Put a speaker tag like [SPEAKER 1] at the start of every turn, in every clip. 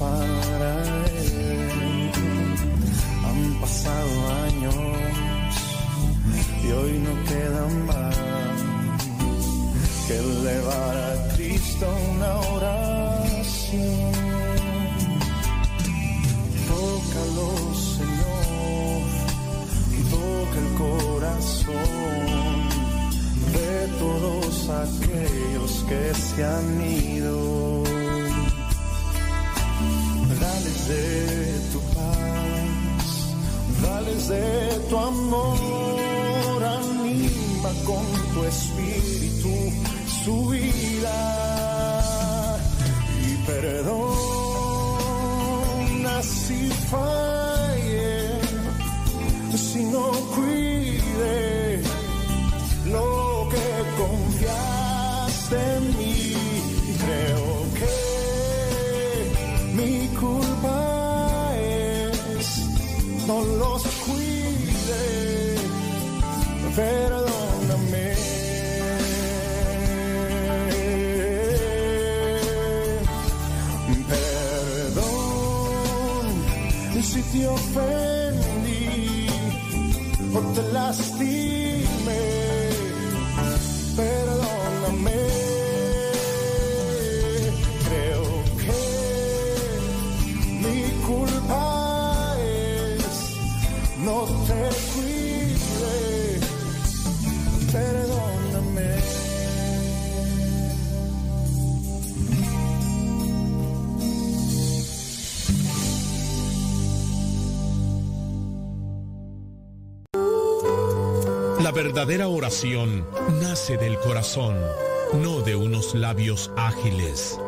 [SPEAKER 1] que servimos
[SPEAKER 2] La verdadera oración nace del corazón, no de unos labios ágiles.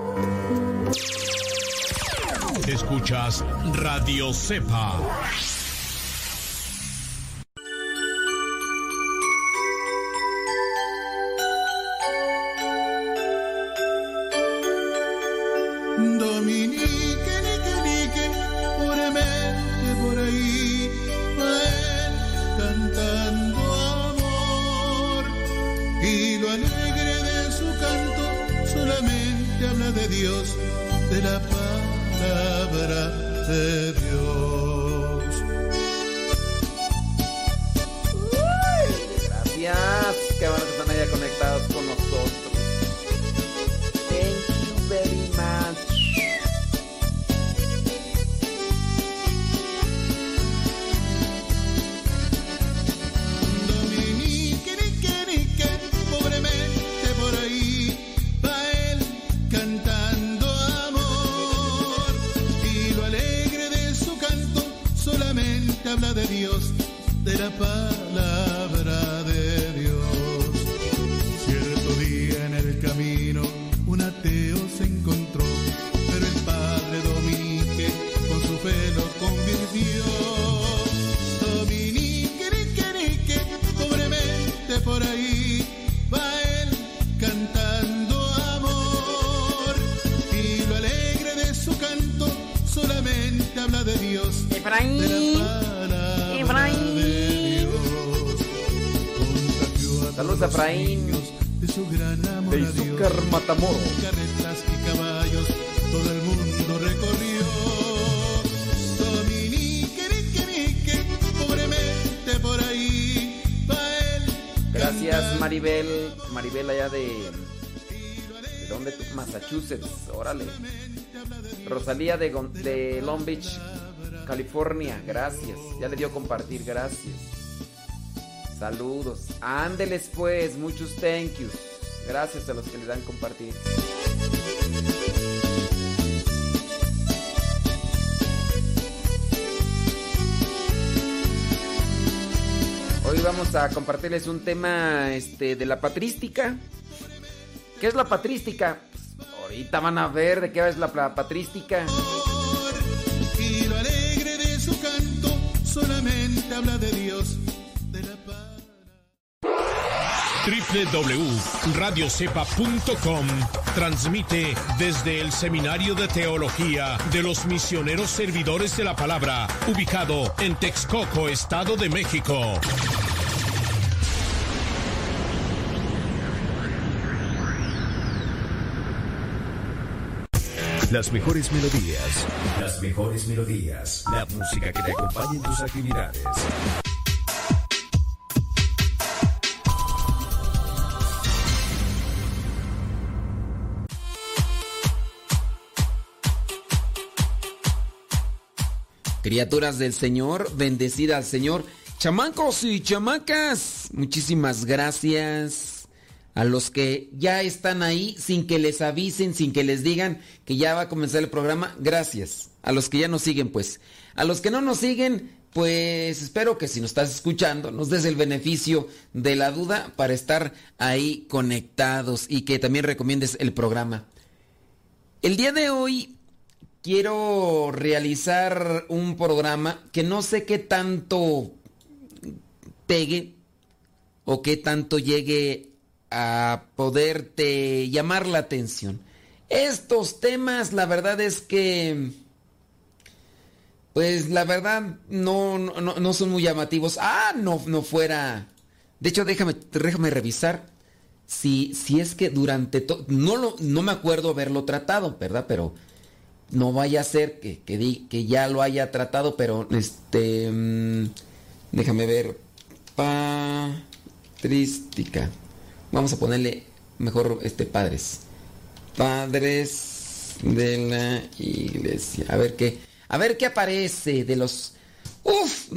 [SPEAKER 2] Escuchas Radio Cepa.
[SPEAKER 3] Encontró, pero el padre Dominique con su fe lo convirtió. Dominique, nique, nique, pobremente por ahí va él cantando amor. Y lo alegre de su canto solamente habla de Dios.
[SPEAKER 4] Efraín.
[SPEAKER 3] De la
[SPEAKER 4] Efraín.
[SPEAKER 3] de Dios. Contagió a
[SPEAKER 4] Saludos,
[SPEAKER 3] los
[SPEAKER 4] Efraín.
[SPEAKER 3] De su gran amor
[SPEAKER 4] De
[SPEAKER 3] a Dios.
[SPEAKER 4] Izúcar Matamoros. Maribel. Maribel allá de. ¿De dónde? Massachusetts. Órale. Rosalía de, de Long Beach, California. Gracias. Ya le dio compartir. Gracias. Saludos. Ándeles pues. Muchos thank yous. Gracias a los que le dan compartir. Vamos a compartirles un tema este, de la patrística. ¿Qué es la patrística? Pues, ahorita van a ver de qué es la, la patrística.
[SPEAKER 3] Y lo alegre de su canto solamente habla de Dios. De la paz.
[SPEAKER 2] www.radiocepa.com transmite desde el Seminario de Teología de los Misioneros Servidores de la Palabra, ubicado en Texcoco, Estado de México.
[SPEAKER 5] Las mejores melodías. Las mejores melodías. La música que te acompañe en tus actividades.
[SPEAKER 6] Criaturas del Señor, bendecida al Señor. Chamacos y chamacas, muchísimas gracias a los que ya están ahí sin que les avisen, sin que les digan que ya va a comenzar el programa. Gracias. A los que ya nos siguen, pues. A los que no nos siguen, pues espero que si nos estás escuchando, nos des el beneficio de la duda para estar ahí conectados y que también recomiendes el programa. El día de hoy quiero realizar un programa que no sé qué tanto pegue o qué tanto llegue a poderte llamar la atención. Estos temas, la verdad es que, pues la verdad no, no, no son muy llamativos. Ah, no, no fuera. De hecho, déjame, déjame revisar si, si es que durante todo, no, no me acuerdo haberlo tratado, ¿verdad? Pero no vaya a ser que, que, ya lo haya tratado, pero este, mmm, déjame ver, patrística. Vamos a ponerle mejor este padres. Padres de la iglesia. A ver qué, a ver qué aparece de los, uf,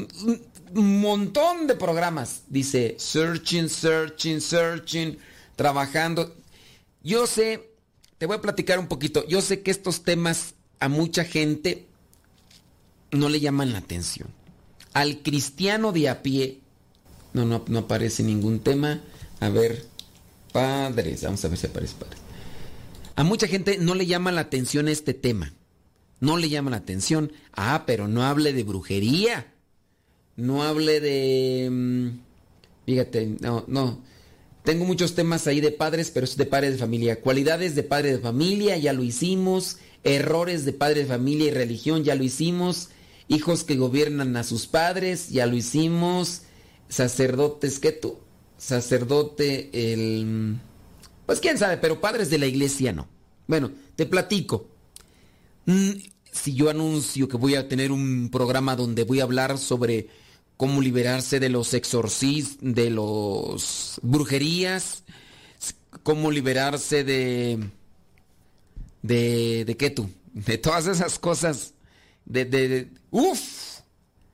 [SPEAKER 6] un montón de programas. Dice searching, searching, searching, trabajando. Yo sé, te voy a platicar un poquito. Yo sé que estos temas a mucha gente no le llaman la atención. Al cristiano de a pie, no, no, no aparece ningún tema. A ver, padres, vamos a ver si aparece padres. A mucha gente no le llama la atención este tema. No le llama la atención. Ah, pero no hable de brujería. No hable de... Fíjate, no, no. Tengo muchos temas ahí de padres, pero es de padres de familia. Cualidades de padre de familia, ya lo hicimos errores de padre de familia y religión, ya lo hicimos, hijos que gobiernan a sus padres, ya lo hicimos, sacerdotes, ¿qué tú? Sacerdote, el... Pues quién sabe, pero padres de la iglesia no. Bueno, te platico. Si yo anuncio que voy a tener un programa donde voy a hablar sobre cómo liberarse de los exorcismos, de los brujerías, cómo liberarse de de, de qué tú, de todas esas cosas, de, de, uff,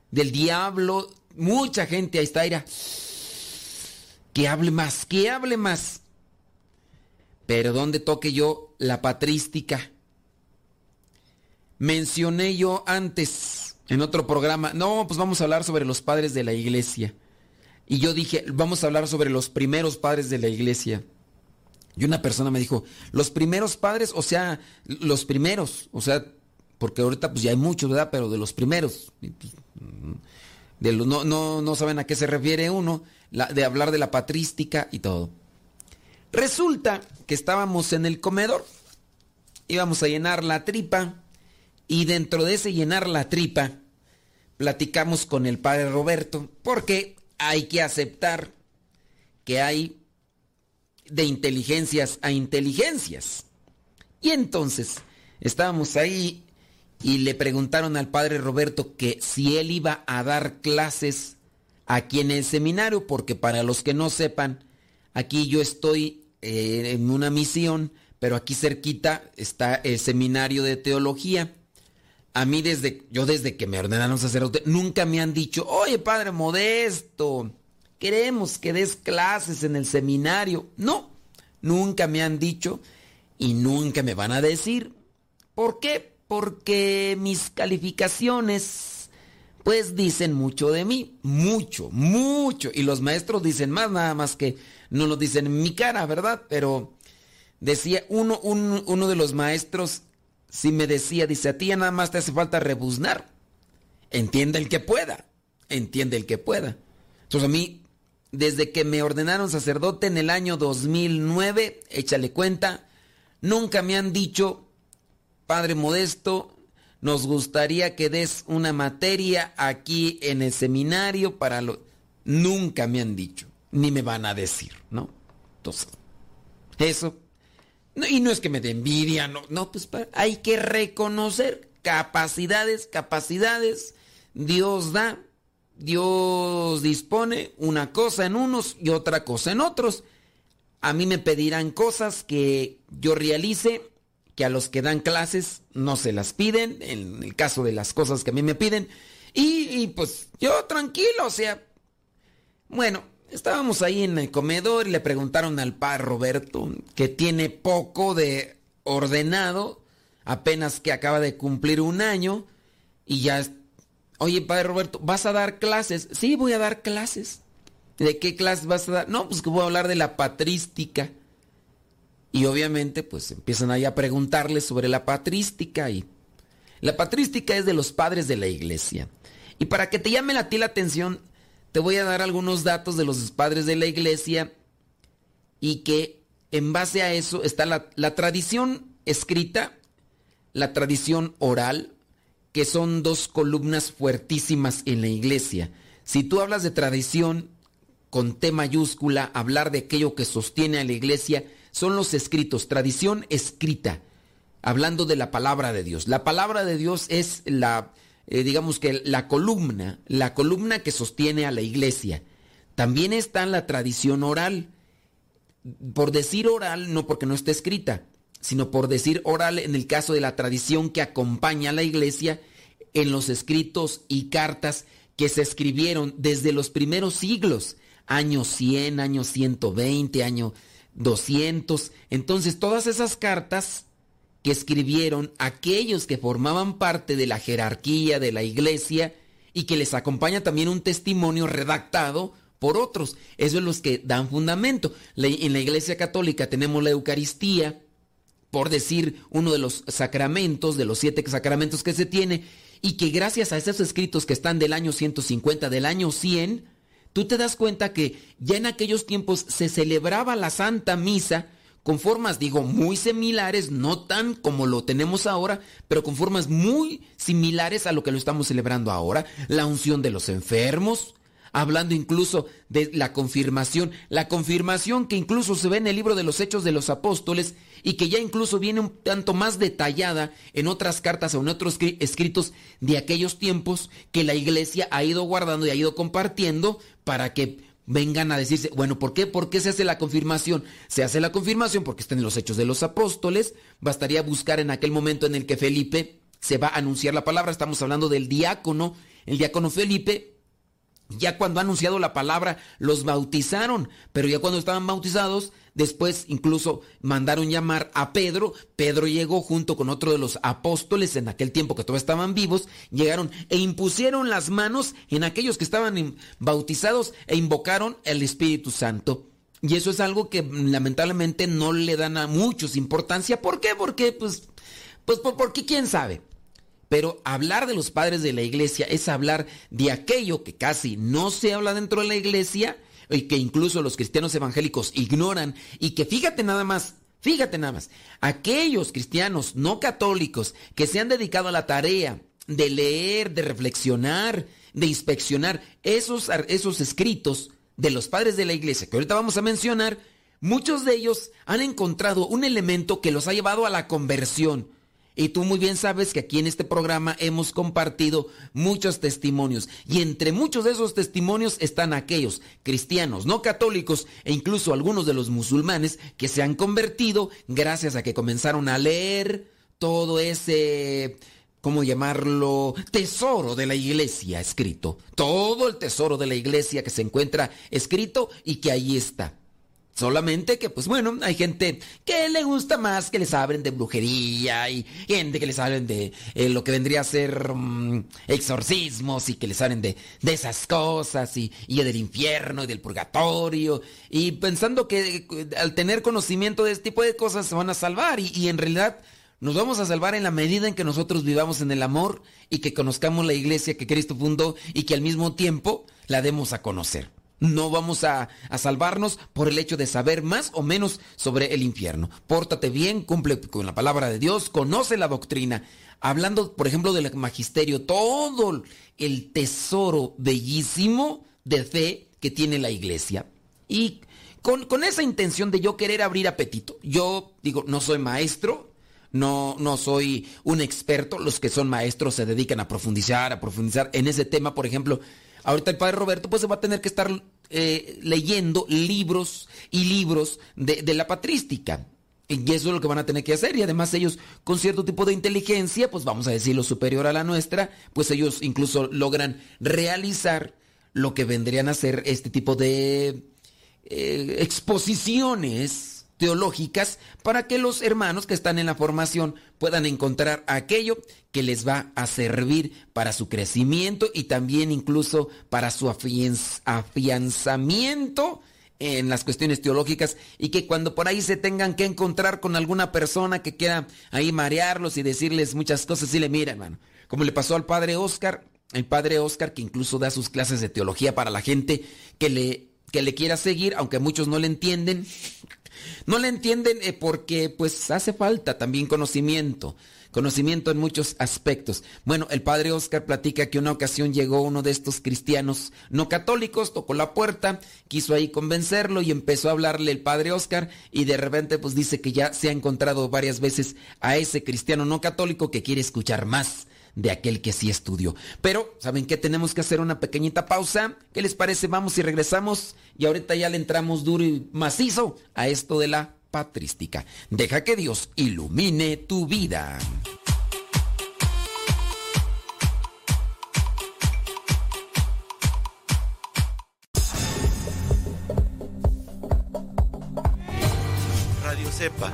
[SPEAKER 6] del diablo, mucha gente ahí está, ira, que hable más, que hable más. Pero ¿dónde toque yo la patrística? Mencioné yo antes en otro programa, no, pues vamos a hablar sobre los padres de la iglesia. Y yo dije, vamos a hablar sobre los primeros padres de la iglesia. Y una persona me dijo, los primeros padres, o sea, los primeros, o sea, porque ahorita pues ya hay muchos, ¿verdad? Pero de los primeros. De no, no, no saben a qué se refiere uno, de hablar de la patrística y todo. Resulta que estábamos en el comedor, íbamos a llenar la tripa y dentro de ese llenar la tripa platicamos con el padre Roberto porque hay que aceptar que hay de inteligencias a inteligencias. Y entonces estábamos ahí y le preguntaron al padre Roberto que si él iba a dar clases aquí en el seminario, porque para los que no sepan, aquí yo estoy eh, en una misión, pero aquí cerquita está el seminario de teología. A mí desde, yo desde que me ordenaron sacerdote, nunca me han dicho, oye padre modesto, queremos que des clases en el seminario. No, nunca me han dicho y nunca me van a decir. ¿Por qué? Porque mis calificaciones pues dicen mucho de mí, mucho, mucho. Y los maestros dicen más, nada más que no lo dicen en mi cara, ¿verdad? Pero decía uno, uno de los maestros, si me decía, dice, a ti ya nada más te hace falta rebuznar. Entiende el que pueda, entiende el que pueda. Entonces a mí desde que me ordenaron sacerdote en el año 2009, échale cuenta, nunca me han dicho, Padre Modesto, nos gustaría que des una materia aquí en el seminario para lo... Nunca me han dicho, ni me van a decir, ¿no? Entonces, eso. Y no es que me dé envidia, no, no, pues hay que reconocer capacidades, capacidades. Dios da, Dios dispone una cosa en unos y otra cosa en otros. A mí me pedirán cosas que yo realice, que a los que dan clases no se las piden, en el caso de las cosas que a mí me piden. Y, y pues yo tranquilo, o sea, bueno, estábamos ahí en el comedor y le preguntaron al padre Roberto, que tiene poco de ordenado, apenas que acaba de cumplir un año, y ya, oye, padre Roberto, ¿vas a dar clases? Sí, voy a dar clases. ¿De qué clases vas a dar? No, pues que voy a hablar de la patrística. Y obviamente, pues empiezan ahí a preguntarle sobre la patrística y la patrística es de los padres de la iglesia. Y para que te llame a ti la atención, te voy a dar algunos datos de los padres de la iglesia y que en base a eso está la, la tradición escrita, la tradición oral, que son dos columnas fuertísimas en la iglesia. Si tú hablas de tradición con T mayúscula, hablar de aquello que sostiene a la iglesia, son los escritos, tradición escrita, hablando de la palabra de Dios. La palabra de Dios es la, eh, digamos que la columna, la columna que sostiene a la iglesia. También está la tradición oral. Por decir oral, no porque no esté escrita, sino por decir oral en el caso de la tradición que acompaña a la iglesia en los escritos y cartas que se escribieron desde los primeros siglos, año 100, año 120, año 200. Entonces todas esas cartas que escribieron aquellos que formaban parte de la jerarquía de la iglesia y que les acompaña también un testimonio redactado por otros. Eso es los que dan fundamento. En la iglesia católica tenemos la Eucaristía, por decir uno de los sacramentos, de los siete sacramentos que se tiene, y que gracias a esos escritos que están del año 150, del año 100, tú te das cuenta que ya en aquellos tiempos se celebraba la Santa Misa con formas, digo, muy similares, no tan como lo tenemos ahora, pero con formas muy similares a lo que lo estamos celebrando ahora. La unción de los enfermos, hablando incluso de la confirmación, la confirmación que incluso se ve en el libro de los Hechos de los Apóstoles y que ya incluso viene un tanto más detallada en otras cartas o en otros escritos de aquellos tiempos que la iglesia ha ido guardando y ha ido compartiendo para que vengan a decirse, bueno, ¿por qué? ¿Por qué se hace la confirmación? Se hace la confirmación porque está en los hechos de los apóstoles. Bastaría buscar en aquel momento en el que Felipe se va a anunciar la palabra. Estamos hablando del diácono. El diácono Felipe, ya cuando ha anunciado la palabra, los bautizaron. Pero ya cuando estaban bautizados, Después incluso mandaron llamar a Pedro. Pedro llegó junto con otro de los apóstoles en aquel tiempo que todavía estaban vivos. Llegaron e impusieron las manos en aquellos que estaban bautizados e invocaron el Espíritu Santo. Y eso es algo que lamentablemente no le dan a muchos importancia. ¿Por qué? Porque, pues, pues, porque quién sabe. Pero hablar de los padres de la iglesia es hablar de aquello que casi no se habla dentro de la iglesia y que incluso los cristianos evangélicos ignoran. Y que fíjate nada más, fíjate nada más, aquellos cristianos no católicos que se han dedicado a la tarea de leer, de reflexionar, de inspeccionar esos, esos escritos de los padres de la iglesia que ahorita vamos a mencionar, muchos de ellos han encontrado un elemento que los ha llevado a la conversión y tú muy bien sabes que aquí en este programa hemos compartido muchos testimonios. Y entre muchos de esos testimonios están aquellos cristianos, no católicos e incluso algunos de los musulmanes que se han convertido gracias a que comenzaron a leer todo ese... ¿Cómo llamarlo? Tesoro de la iglesia escrito. Todo el tesoro de la iglesia que se encuentra escrito y que ahí está. Solamente que, pues bueno, hay gente que le gusta más que les hablen de brujería y gente que les hablen de eh, lo que vendría a ser mm, exorcismos y que les hablen de, de esas cosas y, y, del infierno y del purgatorio y pensando que eh, al tener conocimiento de este tipo de cosas se van a salvar y, y en realidad nos vamos a salvar en la medida en que nosotros vivamos en el amor y que conozcamos la iglesia que Cristo fundó y que al mismo tiempo la demos a conocer. No vamos a, salvarnos por el hecho de saber más o menos sobre el infierno. Pórtate bien, cumple con la palabra de Dios, conoce la doctrina. Hablando, por ejemplo, del magisterio, todo el tesoro bellísimo de fe que tiene la iglesia. Y con, con esa intención de yo querer abrir apetito. Yo digo, no soy maestro, no, no soy un experto. Los que son maestros se dedican a profundizar, a profundizar en ese tema. Por ejemplo, ahorita el padre Roberto pues se va a tener que estar eh, leyendo libros y libros de, la patrística. Y eso es lo que van a tener que hacer. Y además ellos, con cierto tipo de inteligencia, pues vamos a decirlo superior a la nuestra, pues ellos incluso logran realizar lo que vendrían a ser este tipo de eh, exposiciones teológicas para que los hermanos que están en la formación puedan encontrar aquello que les va a servir para su crecimiento y también incluso para su afianz- afianzamiento en las cuestiones teológicas y que cuando por ahí se tengan que encontrar con alguna persona que quiera ahí marearlos y decirles muchas cosas, sí le miran, hermano. Como le pasó al padre Oscar, el padre Oscar que incluso da sus clases de teología para la gente que le, que le quiera seguir, aunque muchos no le entienden. No le entienden eh, porque pues hace falta también conocimiento, conocimiento en muchos aspectos. Bueno, el padre Oscar platica que una ocasión llegó uno de estos cristianos no católicos, tocó la puerta, quiso ahí convencerlo y empezó a hablarle el padre Oscar y de repente pues dice que ya se ha encontrado varias veces a ese cristiano no católico que quiere escuchar más de aquel que sí estudió. Pero, ¿saben qué? Tenemos que hacer una pequeñita pausa. ¿Qué les parece? Vamos y regresamos. Y ahorita ya le entramos duro y macizo a esto de la patrística. Deja que Dios ilumine tu vida.
[SPEAKER 7] Radio Cepa,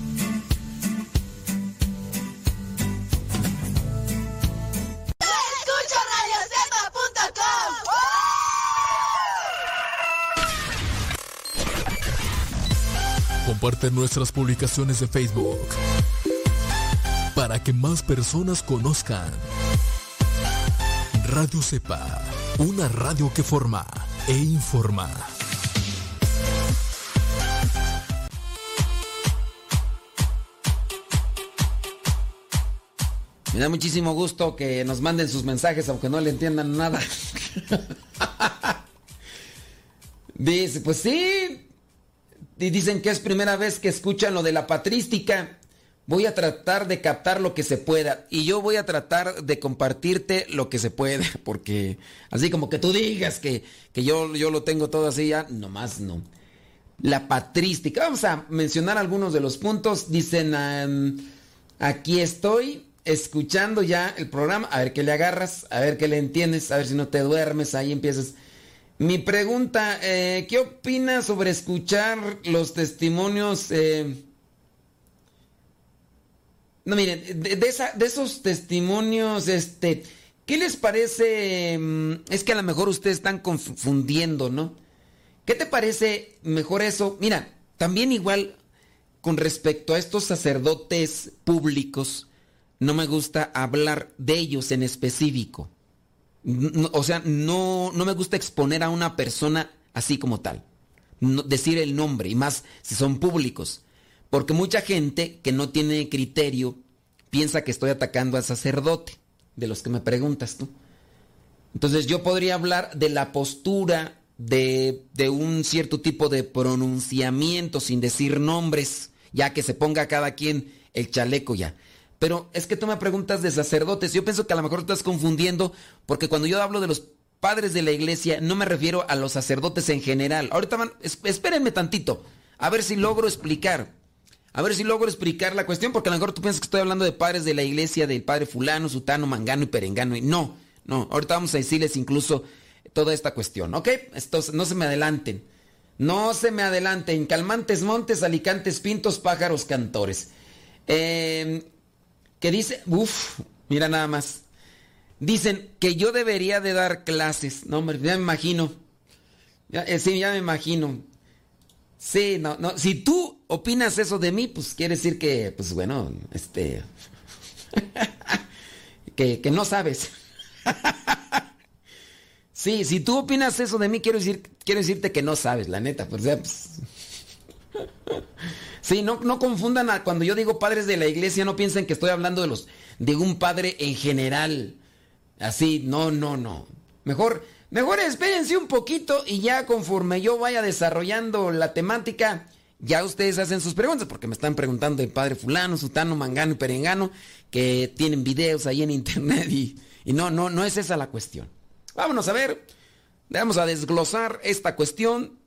[SPEAKER 8] Comparte nuestras publicaciones de Facebook para que más personas conozcan. Radio Cepa, una radio que forma e informa.
[SPEAKER 6] Me da muchísimo gusto que nos manden sus mensajes aunque no le entiendan nada. Dice, pues sí. Y dicen que es primera vez que escuchan lo de la patrística. Voy a tratar de captar lo que se pueda. Y yo voy a tratar de compartirte lo que se pueda. Porque así como que tú digas que, que yo, yo lo tengo todo así ya, nomás no. La patrística. Vamos a mencionar algunos de los puntos. Dicen, aquí estoy escuchando ya el programa. A ver qué le agarras, a ver qué le entiendes, a ver si no te duermes, ahí empiezas. Mi pregunta, eh, ¿qué opinas sobre escuchar los testimonios? eh? No, miren, de, de esa- de esos testimonios, este, ¿qué les parece? mm, Es que a lo mejor ustedes están confundiendo, ¿no? ¿Qué te parece mejor eso? Mira, también igual con respecto a estos sacerdotes públicos, no me gusta hablar de ellos en específico. O sea, no, no me gusta exponer a una persona así como tal. Decir el nombre, y más si son públicos. Porque mucha gente que no tiene criterio piensa que estoy atacando al sacerdote, de los que me preguntas tú. Entonces yo podría hablar de la postura de, de un cierto tipo de pronunciamiento sin decir nombres, ya que se ponga cada quien el chaleco ya. Pero es que tú me preguntas de sacerdotes. Yo pienso que a lo mejor estás confundiendo, porque cuando yo hablo de los padres de la iglesia, no me refiero a los sacerdotes en general. Ahorita van, es- espérenme tantito. A ver si logro explicar. A ver si logro explicar la cuestión, porque a lo mejor tú piensas que estoy hablando de padres de la iglesia, del padre fulano, sutano, mangano y perengano. Y no, no. Ahorita vamos a decirles incluso toda esta cuestión, ¿ok? Entonces, no se me adelanten. No se me adelanten. Calmantes montes, alicantes pintos, pájaros cantores. Eh, que dice, uff, mira nada más. Dicen que yo debería de dar clases. No, hombre, ya me imagino. Eh, sí, ya me imagino. Sí, no, no. Si tú opinas eso de mí, pues quiere decir que, pues bueno, este. que, que no sabes. sí, si tú opinas eso de mí, quiero, decir, quiero decirte que no sabes, la neta. Pues, ya, pues. Sí, no, no confundan a, cuando yo digo padres de la iglesia, no piensen que estoy hablando de los de un padre en general. Así, no, no, no. Mejor, mejor espérense un poquito y ya conforme yo vaya desarrollando la temática, ya ustedes hacen sus preguntas, porque me están preguntando de padre fulano, sutano, mangano y perengano, que tienen videos ahí en internet y, y no, no, no es esa la cuestión. Vámonos a ver, vamos a desglosar esta cuestión,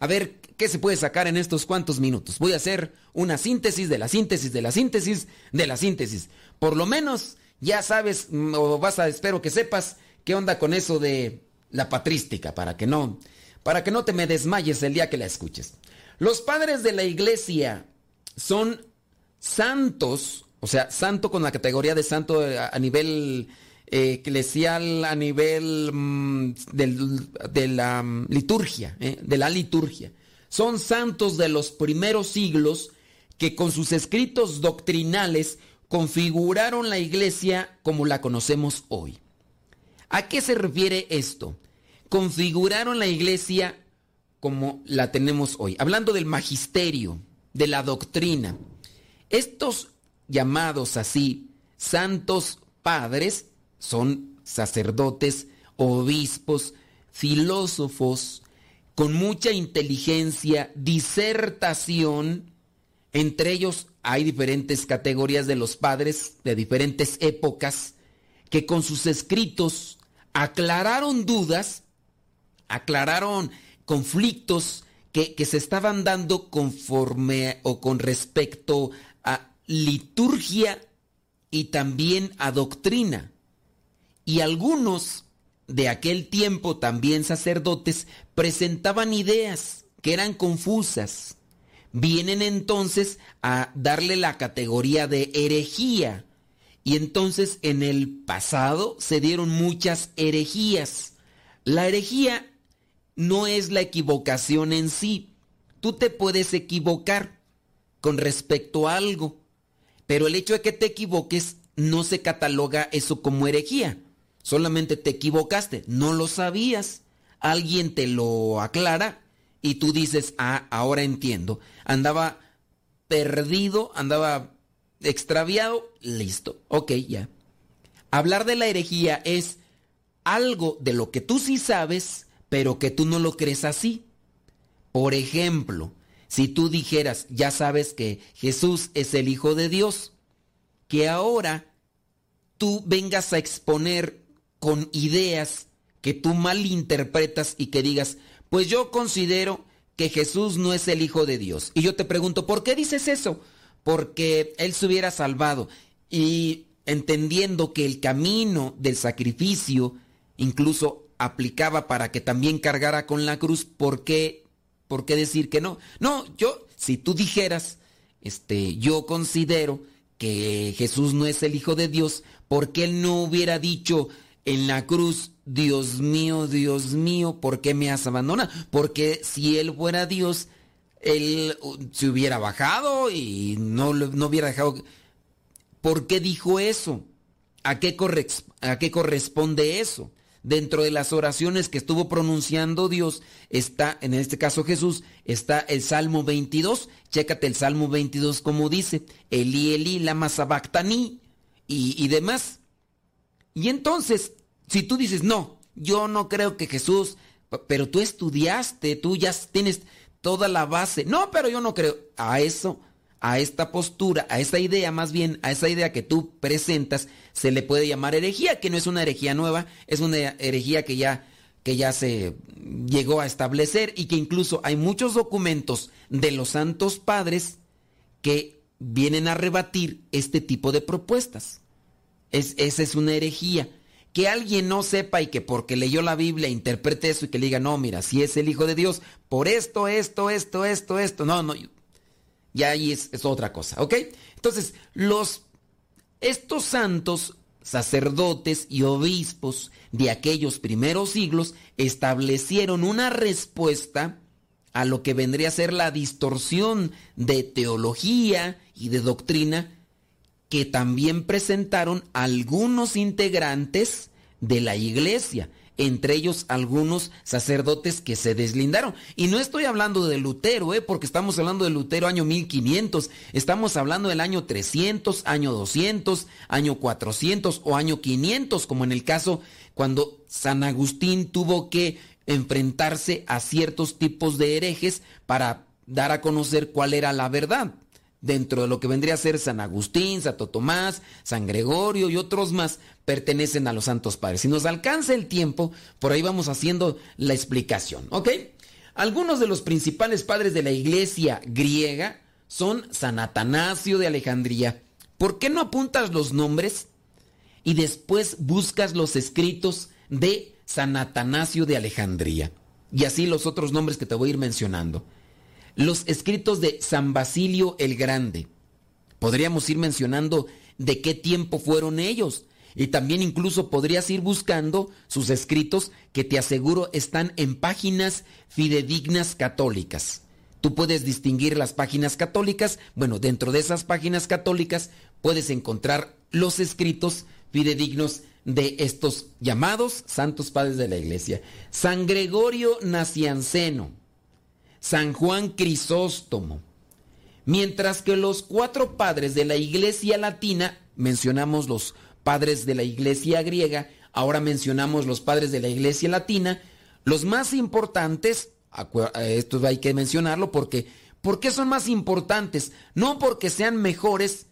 [SPEAKER 6] a ver qué se puede sacar en estos cuantos minutos. Voy a hacer una síntesis de la síntesis de la síntesis de la síntesis. Por lo menos ya sabes, mm, o vas a, espero que sepas qué onda con eso de la patrística, para que no, para que no te me desmayes el día que la escuches. Los padres de la iglesia son santos, o sea, santo con la categoría de santo a, nivel eclesial, a nivel mm, de la mm, liturgia, eh, de la liturgia. Son santos de los primeros siglos que con sus escritos doctrinales configuraron la iglesia como la conocemos hoy. ¿A qué se refiere esto? Configuraron la iglesia como la tenemos hoy. Hablando del magisterio, de la doctrina. Estos llamados así, santos padres, son sacerdotes, obispos, filósofos, con mucha inteligencia, disertación, entre ellos hay diferentes categorías de los padres de diferentes épocas que con sus escritos aclararon dudas, aclararon conflictos que, que, se estaban dando conforme o con respecto a liturgia y también a doctrina. Y algunos de aquel tiempo, también sacerdotes, presentaban ideas que eran confusas vienen entonces a darle la categoría de herejía. Y entonces en el pasado se dieron muchas herejías. La herejía no es la equivocación en sí. Tú te puedes equivocar con respecto a algo, pero el hecho de que te equivoques no se cataloga eso como herejía. Solamente te equivocaste, no lo sabías. Alguien te lo aclara y tú dices, ah, ahora entiendo. Andaba perdido, andaba extraviado, listo, ok, ya. Hablar de la herejía es algo de lo que tú sí sabes, pero que tú no lo crees así. Por ejemplo, si tú dijeras, ya sabes que Jesús es el Hijo de Dios, que ahora tú vengas a exponer con ideas que tú malinterpretas y que digas, pues yo considero que Jesús no es el Hijo de Dios. Y yo te pregunto, ¿por qué dices eso? Porque Él se hubiera salvado. Y entendiendo que el camino del sacrificio incluso aplicaba para que también cargara con la cruz, ¿por qué, por qué decir que no? No, yo, si tú dijeras, este, yo considero que Jesús no es el Hijo de Dios, ¿por qué Él no hubiera dicho en la cruz, Dios mío, Dios mío, ¿por qué me has abandonado? Porque si Él fuera Dios, Él uh, se hubiera bajado y no, no hubiera dejado... ¿Por qué dijo eso? ¿A qué, ¿A qué corresponde eso? Dentro de las oraciones que estuvo pronunciando Dios está, en este caso Jesús, está el Salmo 22. Chécate el Salmo 22 como dice, Eli, Eli, lama sabactani y, y demás. Y entonces si tú dices, no, yo no creo que Jesús, pero tú estudiaste, tú ya tienes toda la base. No, pero yo no creo. A eso, a esta postura, a esa idea más bien, a esa idea que tú presentas, se le puede llamar herejía, que no es una herejía nueva, es una herejía que ya que ya se llegó a establecer y que incluso hay muchos documentos de los santos padres que vienen a rebatir este tipo de propuestas. Es, esa es una herejía. Que alguien no sepa y que porque leyó la Biblia interprete eso y que le diga, no, mira, si es el Hijo de Dios, por esto, esto, esto, esto, esto. No, no. Ya ahí es, es otra cosa, ¿ok? Entonces, los, estos santos sacerdotes y obispos de aquellos primeros siglos establecieron una respuesta a lo que vendría a ser la distorsión de teología y de doctrina que también presentaron algunos integrantes de la iglesia, entre ellos algunos sacerdotes que se deslindaron. Y no estoy hablando de Lutero, ¿eh? porque estamos hablando de Lutero año 1500, estamos hablando del año 300, año 200, año 400 o año 500, como en el caso cuando San Agustín tuvo que enfrentarse a ciertos tipos de herejes para dar a conocer cuál era la verdad dentro de lo que vendría a ser San Agustín, Santo Tomás, San Gregorio y otros más, pertenecen a los santos padres. Si nos alcanza el tiempo, por ahí vamos haciendo la explicación, ¿ok? Algunos de los principales padres de la iglesia griega son San Atanasio de Alejandría. ¿Por qué no apuntas los nombres y después buscas los escritos de San Atanasio de Alejandría? Y así los otros nombres que te voy a ir mencionando los escritos de San Basilio el Grande. Podríamos ir mencionando de qué tiempo fueron ellos. Y también incluso podrías ir buscando sus escritos que te aseguro están en páginas fidedignas católicas. Tú puedes distinguir las páginas católicas. Bueno, dentro de esas páginas católicas puedes encontrar los escritos fidedignos de estos llamados santos padres de la iglesia. San Gregorio Nacianceno, San Juan Crisóstomo. Mientras que los cuatro padres de la iglesia latina, mencionamos los padres de la iglesia griega, ahora mencionamos los padres de la iglesia latina, los más importantes, esto hay que mencionarlo porque, ¿por qué son más importantes? No porque sean mejores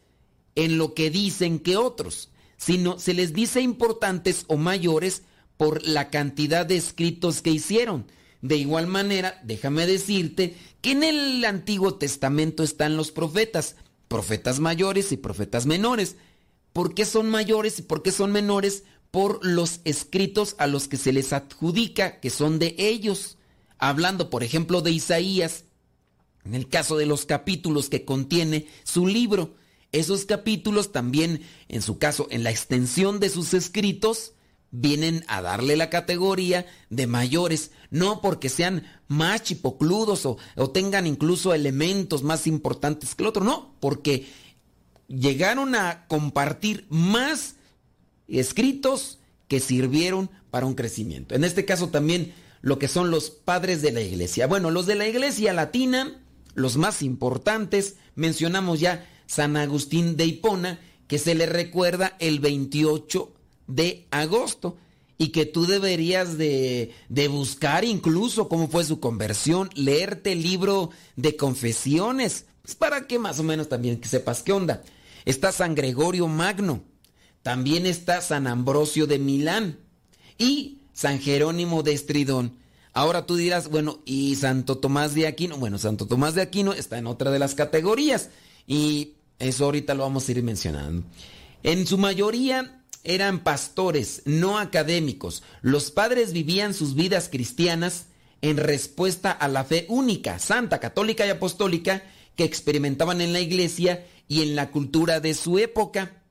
[SPEAKER 6] en lo que dicen que otros, sino se les dice importantes o mayores por la cantidad de escritos que hicieron. De igual manera, déjame decirte que en el Antiguo Testamento están los profetas, profetas mayores y profetas menores. ¿Por qué son mayores y por qué son menores? Por los escritos a los que se les adjudica que son de ellos. Hablando, por ejemplo, de Isaías, en el caso de los capítulos que contiene su libro, esos capítulos también, en su caso, en la extensión de sus escritos, vienen a darle la categoría de mayores, no porque sean más chipocludos o, o, tengan incluso elementos más importantes que el otro, no, porque llegaron a compartir más escritos que sirvieron para un crecimiento. En este caso también lo que son los padres de la iglesia. Bueno, los de la iglesia latina, los más importantes, mencionamos ya San Agustín de Hipona, que se le recuerda el 28 de agosto y que tú deberías de, de, buscar incluso cómo fue su conversión, leerte el libro de confesiones, pues para que más o menos también que sepas qué onda. Está San Gregorio Magno, también está San Ambrosio de Milán y San Jerónimo de Estridón. Ahora tú dirás, bueno, ¿y Santo Tomás de Aquino? Bueno, Santo Tomás de Aquino está en otra de las categorías y eso ahorita lo vamos a ir mencionando. En su mayoría eran pastores, no académicos. Los padres vivían sus vidas cristianas en respuesta a la fe única, santa, católica y apostólica que experimentaban en la iglesia y en la cultura de su época.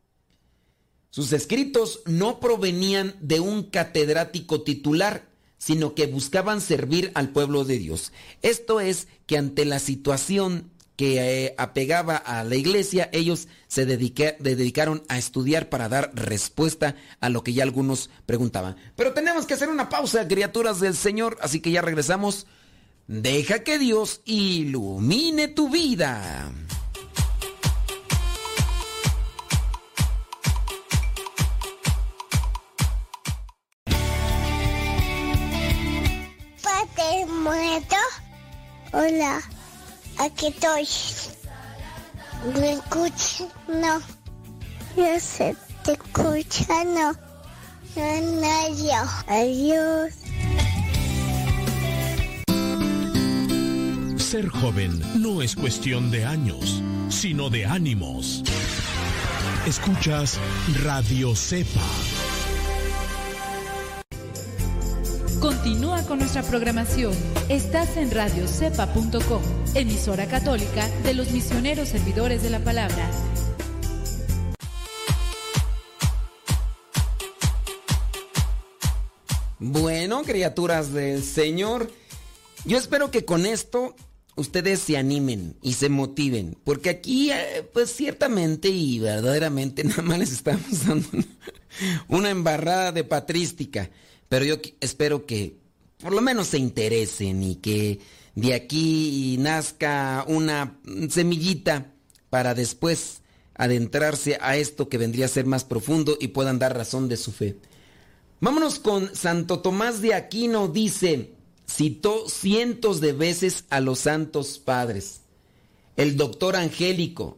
[SPEAKER 6] Sus escritos no provenían de un catedrático titular, sino que buscaban servir al pueblo de Dios. Esto es que ante la situación que eh, apegaba a la iglesia, ellos se dedicaron a estudiar para dar respuesta a lo que ya algunos preguntaban. Pero tenemos que hacer una pausa, criaturas del Señor, así que ya regresamos. Deja que Dios ilumine tu vida.
[SPEAKER 9] Padre muerto. Hola. Aquí estoy. ¿Me escuchas? No. Yo sé, te escucha, no. No. Adiós.
[SPEAKER 2] Ser joven no es cuestión de años, sino de ánimos. Escuchas Radio Cepa.
[SPEAKER 10] Continúa con nuestra programación. Estás en radiocepa.com, emisora católica de los misioneros servidores de la palabra.
[SPEAKER 6] Bueno, criaturas del Señor, yo espero que con esto ustedes se animen y se motiven, porque aquí, eh, pues ciertamente y verdaderamente nada más les estamos dando una embarrada de patrística, pero yo espero que por lo menos se interesen y que de aquí nazca una semillita para después adentrarse a esto que vendría a ser más profundo y puedan dar razón de su fe. Vámonos con Santo Tomás de Aquino, dice, citó cientos de veces a los santos padres. El doctor Angélico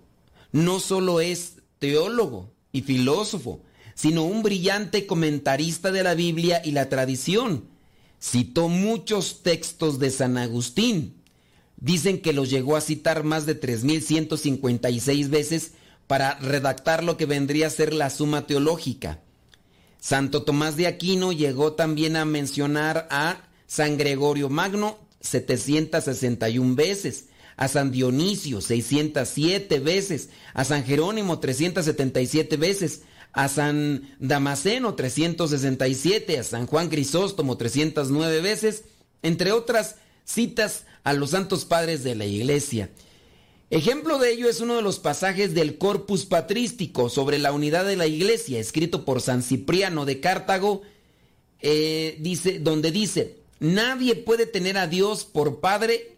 [SPEAKER 6] no solo es teólogo y filósofo, sino un brillante comentarista de la Biblia y la tradición. Citó muchos textos de San Agustín. Dicen que los llegó a citar más de 3.156 veces para redactar lo que vendría a ser la suma teológica. Santo Tomás de Aquino llegó también a mencionar a San Gregorio Magno 761 veces, a San Dionisio 607 veces, a San Jerónimo 377 veces, a San Damasceno 367, a San Juan Crisóstomo 309 veces, entre otras citas a los santos padres de la iglesia. Ejemplo de ello es uno de los pasajes del Corpus Patrístico sobre la unidad de la iglesia, escrito por San Cipriano de Cartago, eh, dice, donde dice, nadie puede tener a Dios por padre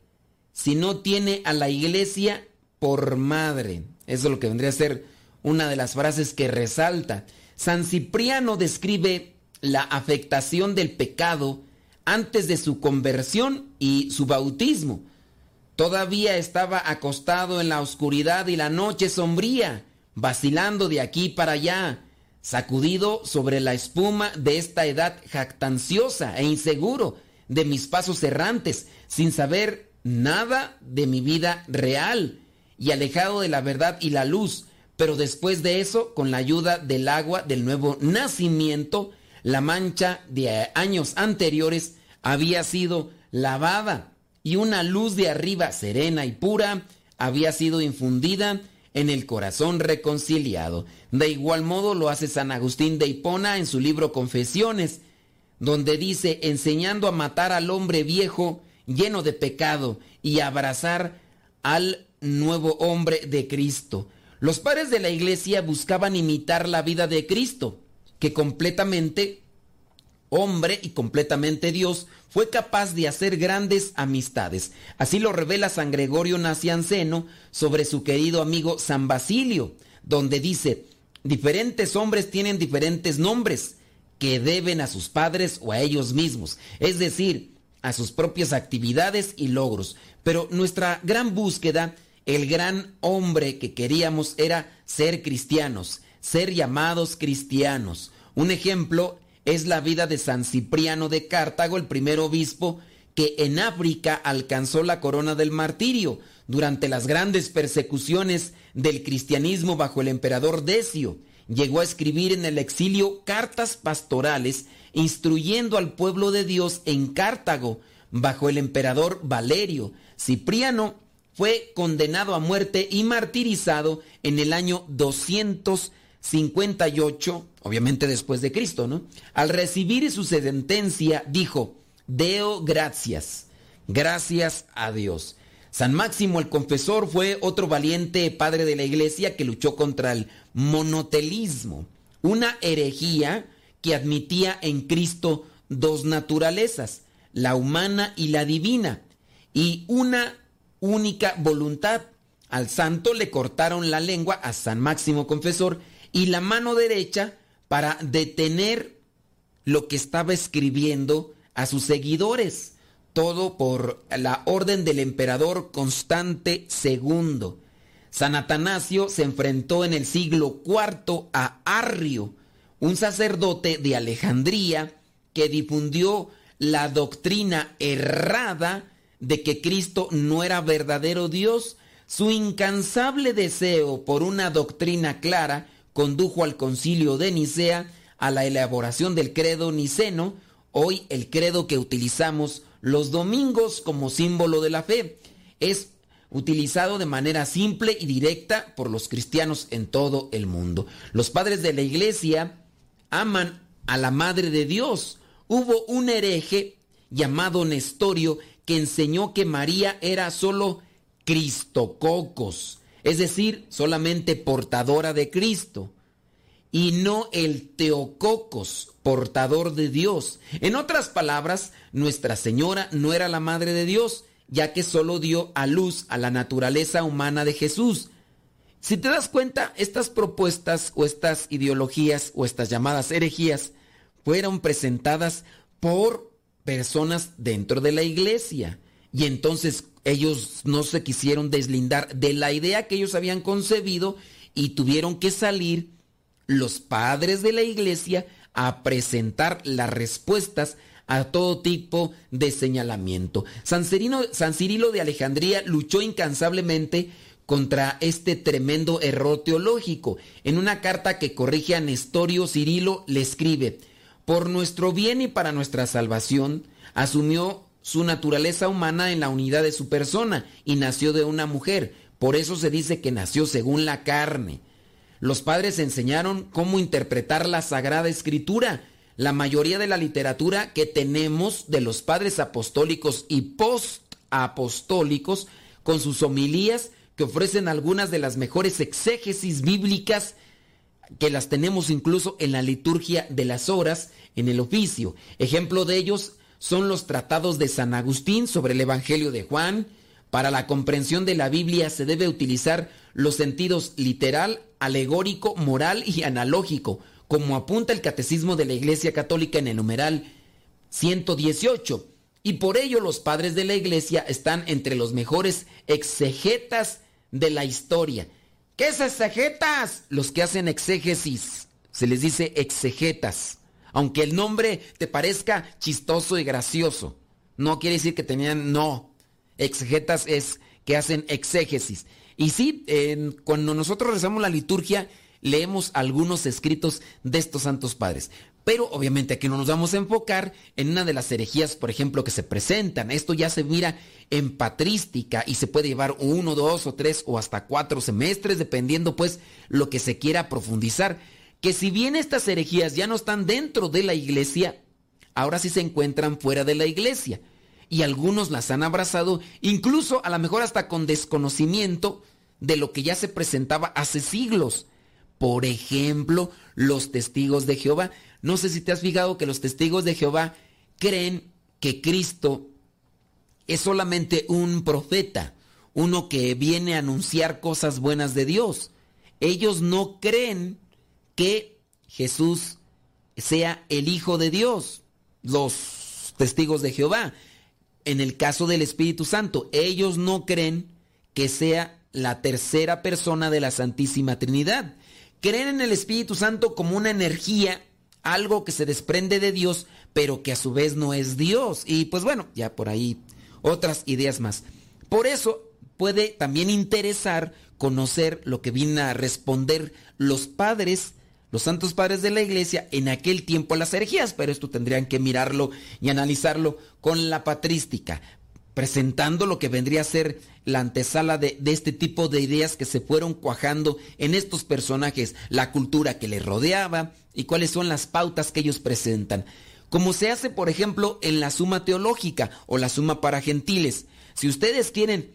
[SPEAKER 6] si no tiene a la iglesia por madre. Eso es lo que vendría a ser una de las frases que resalta. San Cipriano describe la afectación del pecado antes de su conversión y su bautismo Todavía estaba acostado en la oscuridad y la noche sombría, vacilando de aquí para allá, sacudido sobre la espuma de esta edad jactanciosa e inseguro de mis pasos errantes, sin saber nada de mi vida real y alejado de la verdad y la luz. Pero después de eso, con la ayuda del agua del nuevo nacimiento, la mancha de años anteriores había sido lavada y una luz de arriba serena y pura había sido infundida en el corazón reconciliado. De igual modo lo hace San Agustín de Hipona en su libro Confesiones, donde dice, enseñando a matar al hombre viejo lleno de pecado y abrazar al nuevo hombre de Cristo. Los padres de la iglesia buscaban imitar la vida de Cristo, que completamente hombre y completamente Dios, fue capaz de hacer grandes amistades. Así lo revela San Gregorio Nacianceno sobre su querido amigo San Basilio, donde dice, diferentes hombres tienen diferentes nombres que deben a sus padres o a ellos mismos, es decir, a sus propias actividades y logros. Pero nuestra gran búsqueda, el gran hombre que queríamos era ser cristianos, ser llamados cristianos. Un ejemplo es la vida de San Cipriano de Cartago, el primer obispo que en África alcanzó la corona del martirio durante las grandes persecuciones del cristianismo bajo el emperador Decio. Llegó a escribir en el exilio cartas pastorales instruyendo al pueblo de Dios en Cartago bajo el emperador Valerio. Cipriano fue condenado a muerte y martirizado en el año 258 obviamente después de Cristo, ¿no? Al recibir su sentencia dijo, Deo gracias, gracias a Dios. San Máximo el Confesor fue otro valiente padre de la iglesia que luchó contra el monotelismo, una herejía que admitía en Cristo dos naturalezas, la humana y la divina, y una única voluntad. Al santo le cortaron la lengua a San Máximo Confesor y la mano derecha para detener lo que estaba escribiendo a sus seguidores. Todo por la orden del emperador Constante II. San Atanasio se enfrentó en el siglo IV a Arrio, un sacerdote de Alejandría que difundió la doctrina errada de que Cristo no era verdadero Dios, su incansable deseo por una doctrina clara condujo al concilio de Nicea a la elaboración del credo niceno, hoy el credo que utilizamos los domingos como símbolo de la fe. Es utilizado de manera simple y directa por los cristianos en todo el mundo. Los padres de la iglesia aman a la Madre de Dios. Hubo un hereje llamado Nestorio enseñó que María era solo Cristococos, es decir, solamente portadora de Cristo, y no el Teococos, portador de Dios. En otras palabras, Nuestra Señora no era la Madre de Dios, ya que solo dio a luz a la naturaleza humana de Jesús. Si te das cuenta, estas propuestas o estas ideologías o estas llamadas herejías fueron presentadas por personas dentro de la iglesia. Y entonces ellos no se quisieron deslindar de la idea que ellos habían concebido y tuvieron que salir los padres de la iglesia a presentar las respuestas a todo tipo de señalamiento. San, San Cirilo de Alejandría luchó incansablemente contra este tremendo error teológico. En una carta que corrige a Nestorio, Cirilo le escribe, por nuestro bien y para nuestra salvación, asumió su naturaleza humana en la unidad de su persona y nació de una mujer. Por eso se dice que nació según la carne. Los padres enseñaron cómo interpretar la Sagrada Escritura. La mayoría de la literatura que tenemos de los padres apostólicos y post-apostólicos, con sus homilías, que ofrecen algunas de las mejores exégesis bíblicas, que las tenemos incluso en la liturgia de las horas, en el oficio. Ejemplo de ellos son los tratados de San Agustín sobre el Evangelio de Juan. Para la comprensión de la Biblia se debe utilizar los sentidos literal, alegórico, moral y analógico, como apunta el Catecismo de la Iglesia Católica en el numeral 118. Y por ello los padres de la Iglesia están entre los mejores exegetas de la historia. ¿Qué es exegetas? Los que hacen exégesis. Se les dice exegetas aunque el nombre te parezca chistoso y gracioso. No quiere decir que tenían, no. Exegetas es que hacen exégesis. Y sí, cuando nosotros rezamos la liturgia, leemos algunos escritos de estos santos padres. Pero obviamente aquí no nos vamos a enfocar en una de las herejías, por ejemplo, que se presentan. Esto ya se mira en patrística y se puede llevar uno, dos o tres o hasta cuatro semestres, dependiendo pues lo que se quiera profundizar que si bien estas herejías ya no están dentro de la iglesia, ahora sí se encuentran fuera de la iglesia. Y algunos las han abrazado, incluso a lo mejor hasta con desconocimiento de lo que ya se presentaba hace siglos. Por ejemplo, los testigos de Jehová. No sé si te has fijado que los testigos de Jehová creen que Cristo es solamente un profeta, uno que viene a anunciar cosas buenas de Dios. Ellos no creen que Jesús sea el Hijo de Dios. Los testigos de Jehová. En el caso del Espíritu Santo, ellos no creen que sea la tercera persona de la Santísima Trinidad. Creen en el Espíritu Santo como una energía, algo que se desprende de Dios, pero que a su vez no es Dios. Y pues bueno, ya por ahí otras ideas más. Por eso puede también interesar conocer lo que vienen a responder los padres los santos padres de la iglesia en aquel tiempo las herejías, pero esto tendrían que mirarlo y analizarlo con la patrística, presentando lo que vendría a ser la antesala de, este tipo de ideas que se fueron cuajando en estos personajes, la cultura que les rodeaba y cuáles son las pautas que ellos presentan. Como se hace, por ejemplo, en la suma teológica o la suma para gentiles. Si ustedes quieren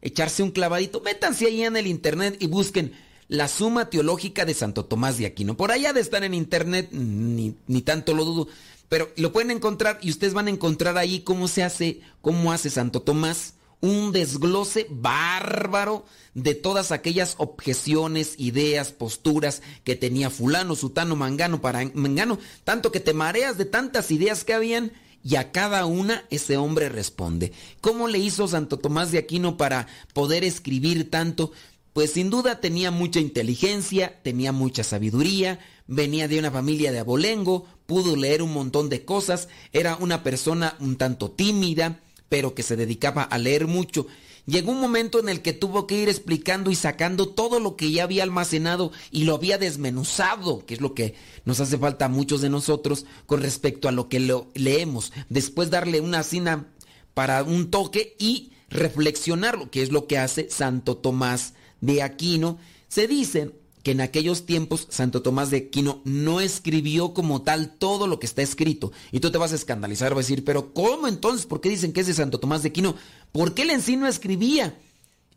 [SPEAKER 6] echarse un clavadito, métanse ahí en el internet y busquen la Suma Teológica de Santo Tomás de Aquino. Por allá de estar en internet, ni, ni, tanto lo dudo, pero lo pueden encontrar y ustedes van a encontrar ahí cómo se hace, cómo hace Santo Tomás un desglose bárbaro de todas aquellas objeciones, ideas, posturas que tenía fulano, sutano, mangano, para mangano, tanto que te mareas de tantas ideas que habían y a cada una ese hombre responde. ¿Cómo le hizo Santo Tomás de Aquino para poder escribir tanto? Pues sin duda tenía mucha inteligencia, tenía mucha sabiduría, venía de una familia de abolengo, pudo leer un montón de cosas, era una persona un tanto tímida, pero que se dedicaba a leer mucho. Llegó un momento en el que tuvo que ir explicando y sacando todo lo que ya había almacenado y lo había desmenuzado, que es lo que nos hace falta a muchos de nosotros con respecto a lo que lo leemos. Después darle una cina para un toque y reflexionarlo, que es lo que hace Santo Tomás de Aquino. Se dice que en aquellos tiempos Santo Tomás de Aquino no escribió como tal todo lo que está escrito. Y tú te vas a escandalizar, vas a decir, pero ¿cómo entonces? ¿Por qué dicen que es de Santo Tomás de Aquino? Porque él en sí no escribía.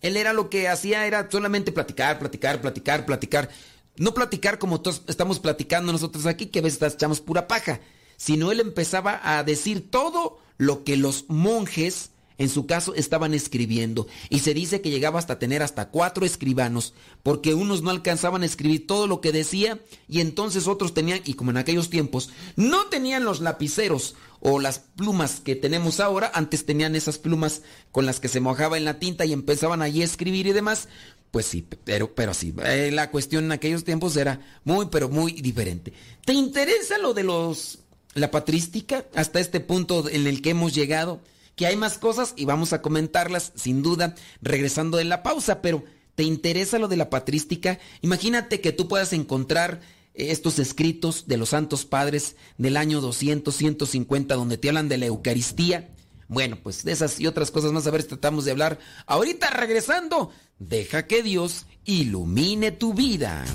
[SPEAKER 6] Él era lo que hacía, era solamente platicar, platicar, platicar, platicar. No platicar como todos estamos platicando nosotros aquí, que a veces echamos pura paja, sino él empezaba a decir todo lo que los monjes en su caso estaban escribiendo y se dice que llegaba hasta tener hasta cuatro escribanos porque unos no alcanzaban a escribir todo lo que decía y entonces otros tenían y como en aquellos tiempos no tenían los lapiceros o las plumas que tenemos ahora antes tenían esas plumas con las que se mojaba en la tinta y empezaban allí a escribir y demás pues sí, pero, pero sí, eh, la cuestión en aquellos tiempos era muy, pero muy diferente. ¿Te interesa lo de los, la patrística hasta este punto en el que hemos llegado? Que hay más cosas y vamos a comentarlas sin duda regresando de la pausa, pero ¿te interesa lo de la patrística? Imagínate que tú puedas encontrar eh, estos escritos de los santos padres del año 200, 150, donde te hablan de la Eucaristía. Bueno, pues de esas y otras cosas más a ver tratamos de hablar. Ahorita regresando, deja que Dios ilumine tu vida.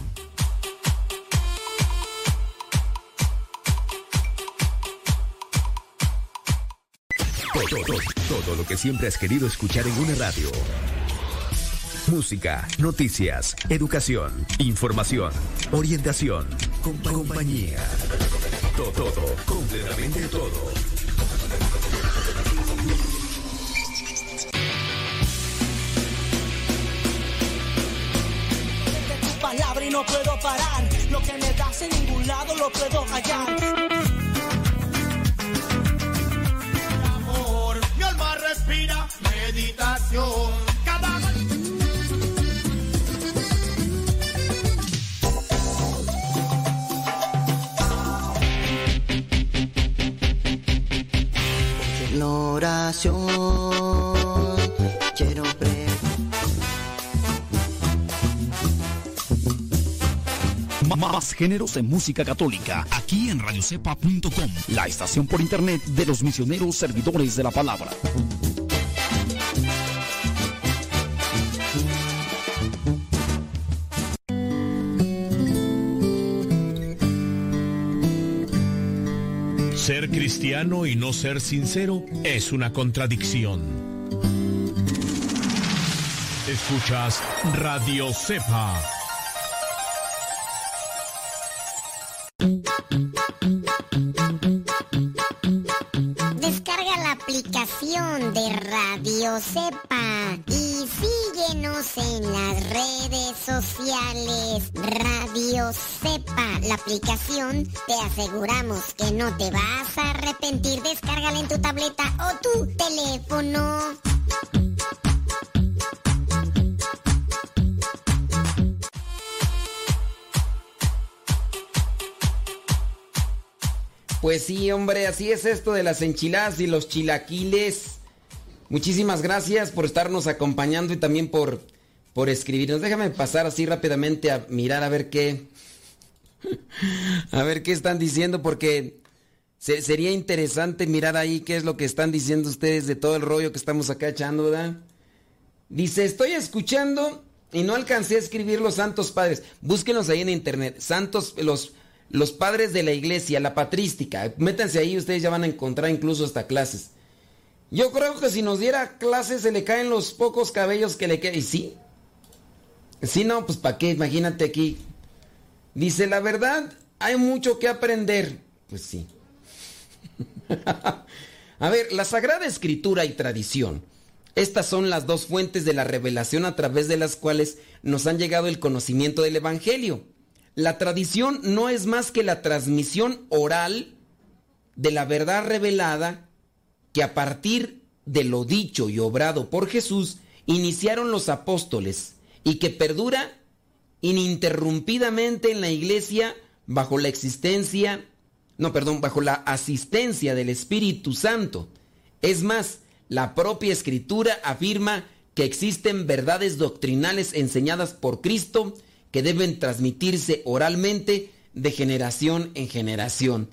[SPEAKER 5] Todo, todo, lo que siempre has querido escuchar en una radio. Música, noticias, educación, información, orientación, compañía. Todo, todo, completamente todo.
[SPEAKER 11] palabra y no puedo parar. Lo que me das en ningún lado lo puedo hallar.
[SPEAKER 3] Respira meditación. Cada
[SPEAKER 11] la oración quiero pre
[SPEAKER 8] Más géneros en música católica, aquí en radiocepa.com, la estación por internet de los misioneros servidores de la palabra.
[SPEAKER 2] Cristiano y no ser sincero es una contradicción. Escuchas Radio Cepa.
[SPEAKER 9] Descarga la aplicación de Radio Cepa y síguenos en las redes sociales. Radio Cepa, la aplicación, te aseguramos que no te vas a arrepentir. Descárgala en tu tableta o tu teléfono.
[SPEAKER 6] Pues sí, hombre, así es esto de las enchiladas y los chilaquiles. Muchísimas gracias por estarnos acompañando y también por, por escribirnos. Déjame pasar así rápidamente a mirar a ver qué. a ver qué están diciendo, porque sería interesante mirar ahí qué es lo que están diciendo ustedes de todo el rollo que estamos acá echando. Dice, estoy escuchando y no alcancé a escribir los santos padres. Búsquenlos ahí en internet. Santos, los los padres de la iglesia, la patrística. Métanse ahí, ustedes ya van a encontrar incluso hasta clases. Yo creo que si nos diera clases se le caen los pocos cabellos que le quedan. Y sí. Sí, no, pues para qué, imagínate aquí. Dice, la verdad, hay mucho que aprender. Pues sí. a ver, la Sagrada Escritura y tradición. Estas son las dos fuentes de la revelación a través de las cuales nos han llegado el conocimiento del Evangelio. La tradición no es más que la transmisión oral de la verdad revelada que a partir de lo dicho y obrado por Jesús iniciaron los apóstoles y que perdura ininterrumpidamente en la iglesia bajo la existencia, no, perdón, bajo la asistencia del Espíritu Santo. Es más, la propia escritura afirma que existen verdades doctrinales enseñadas por Cristo que deben transmitirse oralmente de generación en generación.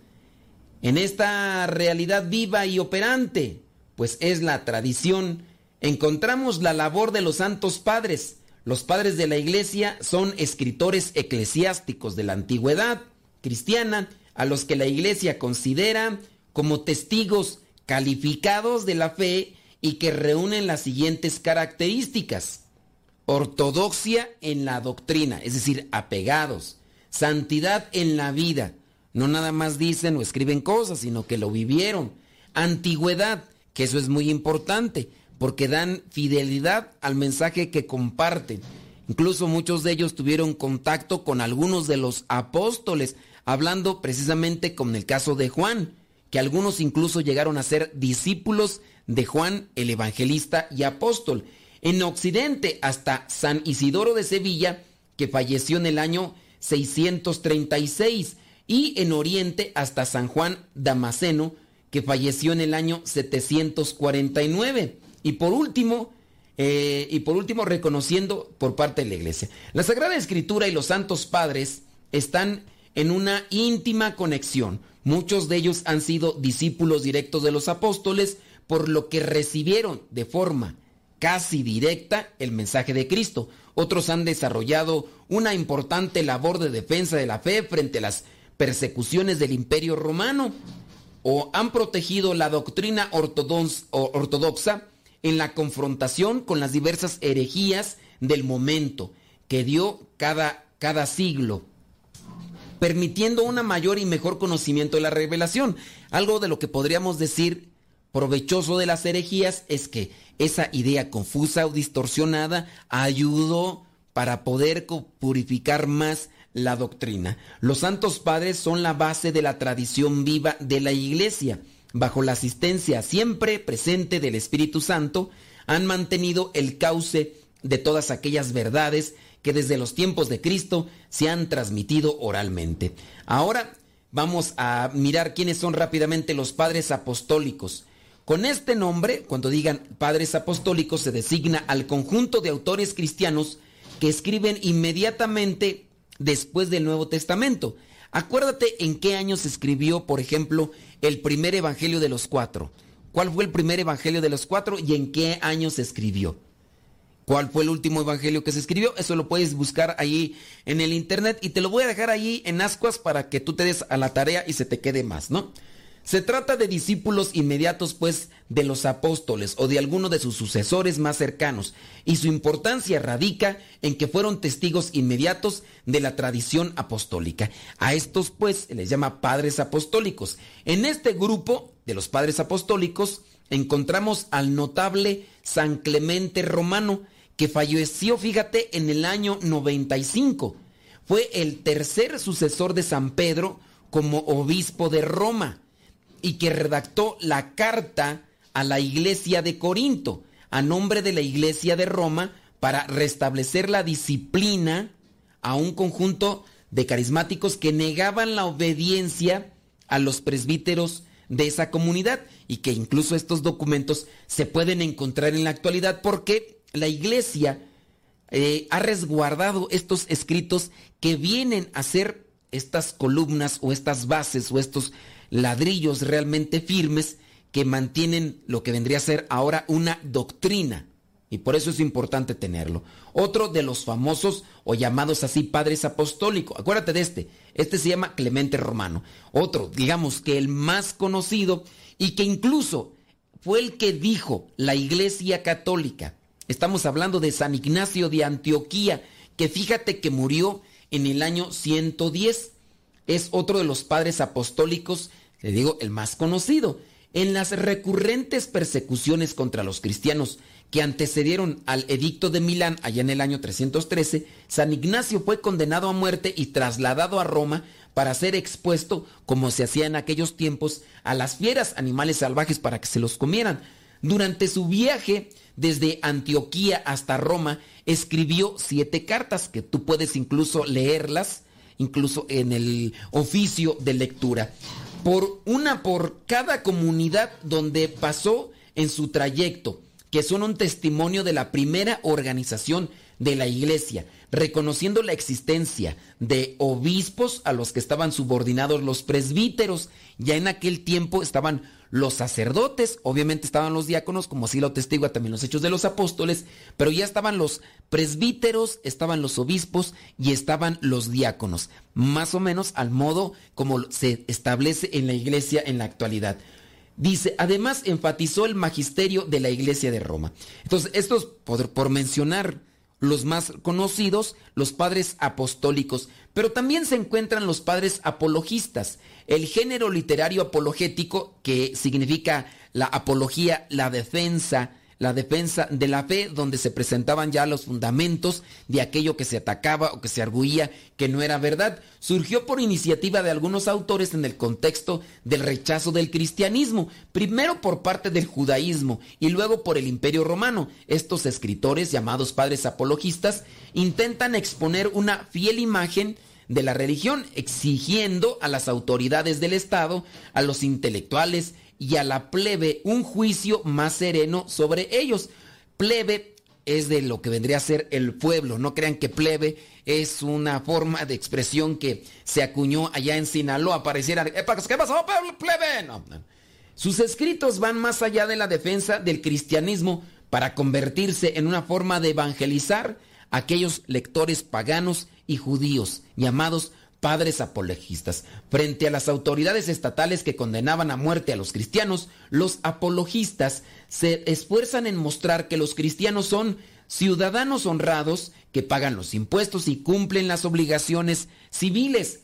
[SPEAKER 6] En esta realidad viva y operante, pues es la tradición, encontramos la labor de los santos padres. Los padres de la iglesia son escritores eclesiásticos de la antigüedad cristiana, a los que la iglesia considera como testigos calificados de la fe y que reúnen las siguientes características. Ortodoxia en la doctrina, es decir, apegados. Santidad en la vida. No nada más dicen o escriben cosas, sino que lo vivieron. Antigüedad, que eso es muy importante, porque dan fidelidad al mensaje que comparten. Incluso muchos de ellos tuvieron contacto con algunos de los apóstoles, hablando precisamente con el caso de Juan, que algunos incluso llegaron a ser discípulos de Juan el Evangelista y apóstol. En Occidente hasta San Isidoro de Sevilla, que falleció en el año 636, y en Oriente hasta San Juan Damasceno, que falleció en el año 749. Y por último, eh, y por último, reconociendo por parte de la iglesia. La Sagrada Escritura y los Santos Padres están en una íntima conexión. Muchos de ellos han sido discípulos directos de los apóstoles, por lo que recibieron de forma casi directa el mensaje de Cristo. Otros han desarrollado una importante labor de defensa de la fe frente a las persecuciones del imperio romano o han protegido la doctrina ortodoxa en la confrontación con las diversas herejías del momento que dio cada, cada siglo, permitiendo un mayor y mejor conocimiento de la revelación. Algo de lo que podríamos decir provechoso de las herejías es que esa idea confusa o distorsionada ayudó para poder purificar más la doctrina. Los santos padres son la base de la tradición viva de la iglesia. Bajo la asistencia siempre presente del Espíritu Santo, han mantenido el cauce de todas aquellas verdades que desde los tiempos de Cristo se han transmitido oralmente. Ahora vamos a mirar quiénes son rápidamente los padres apostólicos. Con este nombre, cuando digan padres apostólicos, se designa al conjunto de autores cristianos que escriben inmediatamente después del Nuevo Testamento. Acuérdate en qué año se escribió, por ejemplo, el primer Evangelio de los cuatro. ¿Cuál fue el primer Evangelio de los cuatro y en qué año se escribió? ¿Cuál fue el último Evangelio que se escribió? Eso lo puedes buscar ahí en el Internet y te lo voy a dejar ahí en ascuas para que tú te des a la tarea y se te quede más, ¿no? Se trata de discípulos inmediatos, pues, de los apóstoles o de alguno de sus sucesores más cercanos, y su importancia radica en que fueron testigos inmediatos de la tradición apostólica. A estos, pues, se les llama padres apostólicos. En este grupo de los padres apostólicos encontramos al notable San Clemente Romano, que falleció, fíjate, en el año 95. Fue el tercer sucesor de San Pedro como obispo de Roma y que redactó la carta a la iglesia de Corinto a nombre de la iglesia de Roma para restablecer la disciplina a un conjunto de carismáticos que negaban la obediencia a los presbíteros de esa comunidad y que incluso estos documentos se pueden encontrar en la actualidad porque la iglesia eh, ha resguardado estos escritos que vienen a ser estas columnas o estas bases o estos ladrillos realmente firmes que mantienen lo que vendría a ser ahora una doctrina. Y por eso es importante tenerlo. Otro de los famosos o llamados así padres apostólicos. Acuérdate de este. Este se llama Clemente Romano. Otro, digamos que el más conocido y que incluso fue el que dijo la Iglesia Católica. Estamos hablando de San Ignacio de Antioquía, que fíjate que murió en el año 110. Es otro de los padres apostólicos le digo, el más conocido, en las recurrentes persecuciones contra los cristianos que antecedieron al edicto de Milán allá en el año 313, San Ignacio fue condenado a muerte y trasladado a Roma para ser expuesto, como se hacía en aquellos tiempos, a las fieras animales salvajes para que se los comieran. Durante su viaje desde Antioquía hasta Roma, escribió siete cartas que tú puedes incluso leerlas, incluso en el oficio de lectura por una por cada comunidad donde pasó en su trayecto, que son un testimonio de la primera organización de la iglesia, reconociendo la existencia de obispos a los que estaban subordinados los presbíteros. Ya en aquel tiempo estaban los sacerdotes, obviamente estaban los diáconos, como así lo testigua también los hechos de los apóstoles, pero ya estaban los presbíteros, estaban los obispos y estaban los diáconos, más o menos al modo como se establece en la iglesia en la actualidad. Dice, además enfatizó el magisterio de la iglesia de Roma. Entonces, estos, por, por mencionar los más conocidos, los padres apostólicos, pero también se encuentran los padres apologistas, el género literario apologético, que significa la apología, la defensa, la defensa de la fe, donde se presentaban ya los fundamentos de aquello que se atacaba o que se arguía que no era verdad, surgió por iniciativa de algunos autores en el contexto del rechazo del cristianismo, primero por parte del judaísmo y luego por el imperio romano. Estos escritores, llamados padres apologistas, intentan exponer una fiel imagen de la religión, exigiendo a las autoridades del Estado, a los intelectuales y a la plebe un juicio más sereno sobre ellos. Plebe es de lo que vendría a ser el pueblo. No crean que plebe es una forma de expresión que se acuñó allá en Sinaloa. Pareciera, ¿qué pasó, plebe? No. Sus escritos van más allá de la defensa del cristianismo para convertirse en una forma de evangelizar a aquellos lectores paganos y judíos llamados padres apologistas. Frente a las autoridades estatales que condenaban a muerte a los cristianos, los apologistas se esfuerzan en mostrar que los cristianos son ciudadanos honrados que pagan los impuestos y cumplen las obligaciones civiles.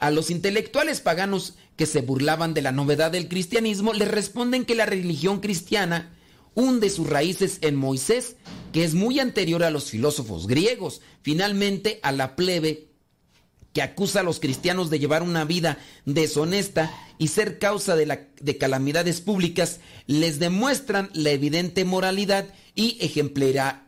[SPEAKER 6] A los intelectuales paganos que se burlaban de la novedad del cristianismo les responden que la religión cristiana hunde sus raíces en Moisés, que es muy anterior a los filósofos griegos. Finalmente, a la plebe que acusa a los cristianos de llevar una vida deshonesta y ser causa de, de calamidades públicas, les demuestran la evidente moralidad y ejemplaridad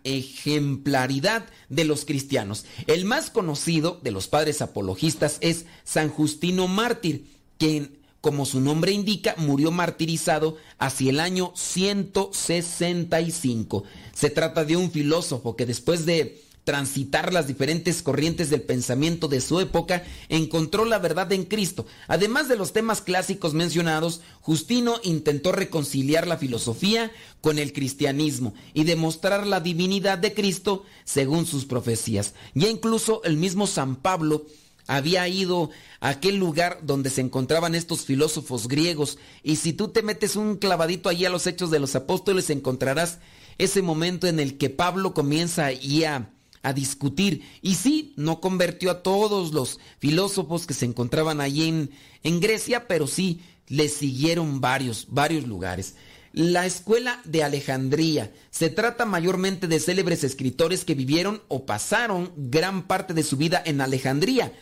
[SPEAKER 6] de los cristianos. El más conocido de los padres apologistas es San Justino Mártir, quien, como su nombre indica, murió martirizado hacia el año 165. Se trata de un filósofo que después de transitar las diferentes corrientes del pensamiento de su época, encontró la verdad en Cristo. Además de los temas clásicos mencionados, Justino intentó reconciliar la filosofía con el cristianismo y demostrar la divinidad de Cristo según sus profecías. Ya incluso el mismo San Pablo había ido a aquel lugar donde se encontraban estos filósofos griegos y si tú te metes un clavadito allí a los hechos de los apóstoles encontrarás ese momento en el que Pablo comienza ahí a a discutir. Y sí, no convirtió a todos los filósofos que se encontraban allí en, en Grecia, pero sí le siguieron varios, varios lugares. La escuela de Alejandría se trata mayormente de célebres escritores que vivieron o pasaron gran parte de su vida en Alejandría.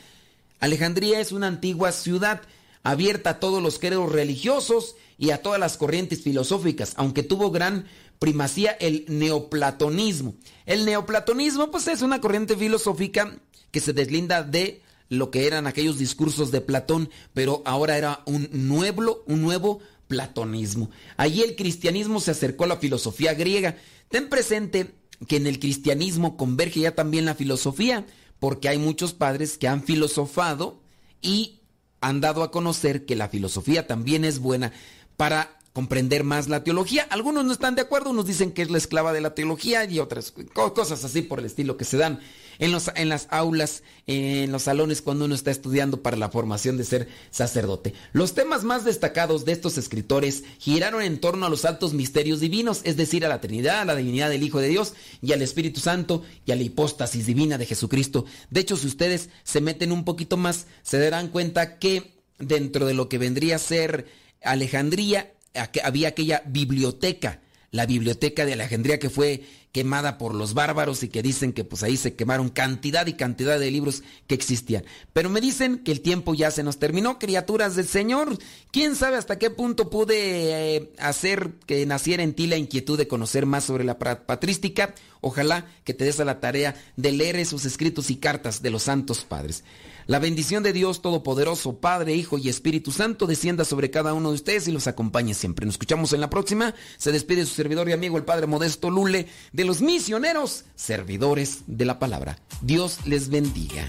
[SPEAKER 6] Alejandría es una antigua ciudad abierta a todos los credos religiosos y a todas las corrientes filosóficas, aunque tuvo gran primacía el neoplatonismo. El neoplatonismo pues es una corriente filosófica que se deslinda de lo que eran aquellos discursos de Platón, pero ahora era un nuevo, un nuevo platonismo. Allí el cristianismo se acercó a la filosofía griega. Ten presente que en el cristianismo converge ya también la filosofía, porque hay muchos padres que han filosofado y han dado a conocer que la filosofía también es buena. Para comprender más la teología. Algunos no están de acuerdo, unos dicen que es la esclava de la teología y otras cosas así por el estilo que se dan en, los, en las aulas, en los salones cuando uno está estudiando para la formación de ser sacerdote. Los temas más destacados de estos escritores giraron en torno a los altos misterios divinos, es decir, a la Trinidad, a la divinidad del Hijo de Dios y al Espíritu Santo y a la hipóstasis divina de Jesucristo. De hecho, si ustedes se meten un poquito más, se darán cuenta que dentro de lo que vendría a ser Alejandría, había aquella biblioteca, la biblioteca de Alejandría que fue quemada por los bárbaros y que dicen que pues ahí se quemaron cantidad y cantidad de libros que existían. Pero me dicen que el tiempo ya se nos terminó, criaturas del Señor. ¿Quién sabe hasta qué punto pude eh, hacer que naciera en ti la inquietud de conocer más sobre la patrística? Ojalá que te des a la tarea de leer esos escritos y cartas de los santos padres. La bendición de Dios Todopoderoso, Padre, Hijo y Espíritu Santo, descienda sobre cada uno de ustedes y los acompañe siempre. Nos escuchamos en la próxima. Se despide su servidor y amigo, el Padre Modesto Lule, de los misioneros, servidores de la palabra. Dios les bendiga.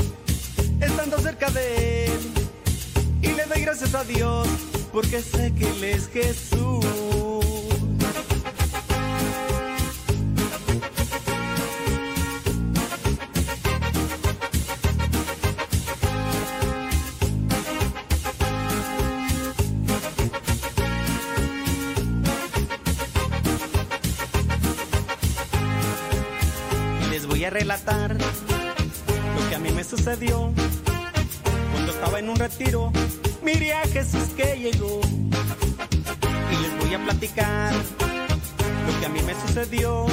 [SPEAKER 12] de Él. Y le doy gracias a Dios porque sé que Él es Jesús. Miré a Jesús que llegó. Y les voy a platicar lo que a mí me sucedió.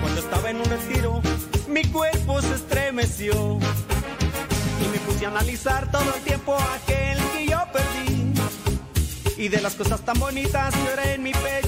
[SPEAKER 12] Cuando estaba en un retiro, mi cuerpo se estremeció. Y me puse a analizar todo el tiempo aquel que yo perdí. Y de las cosas tan bonitas que ahora en mi pecho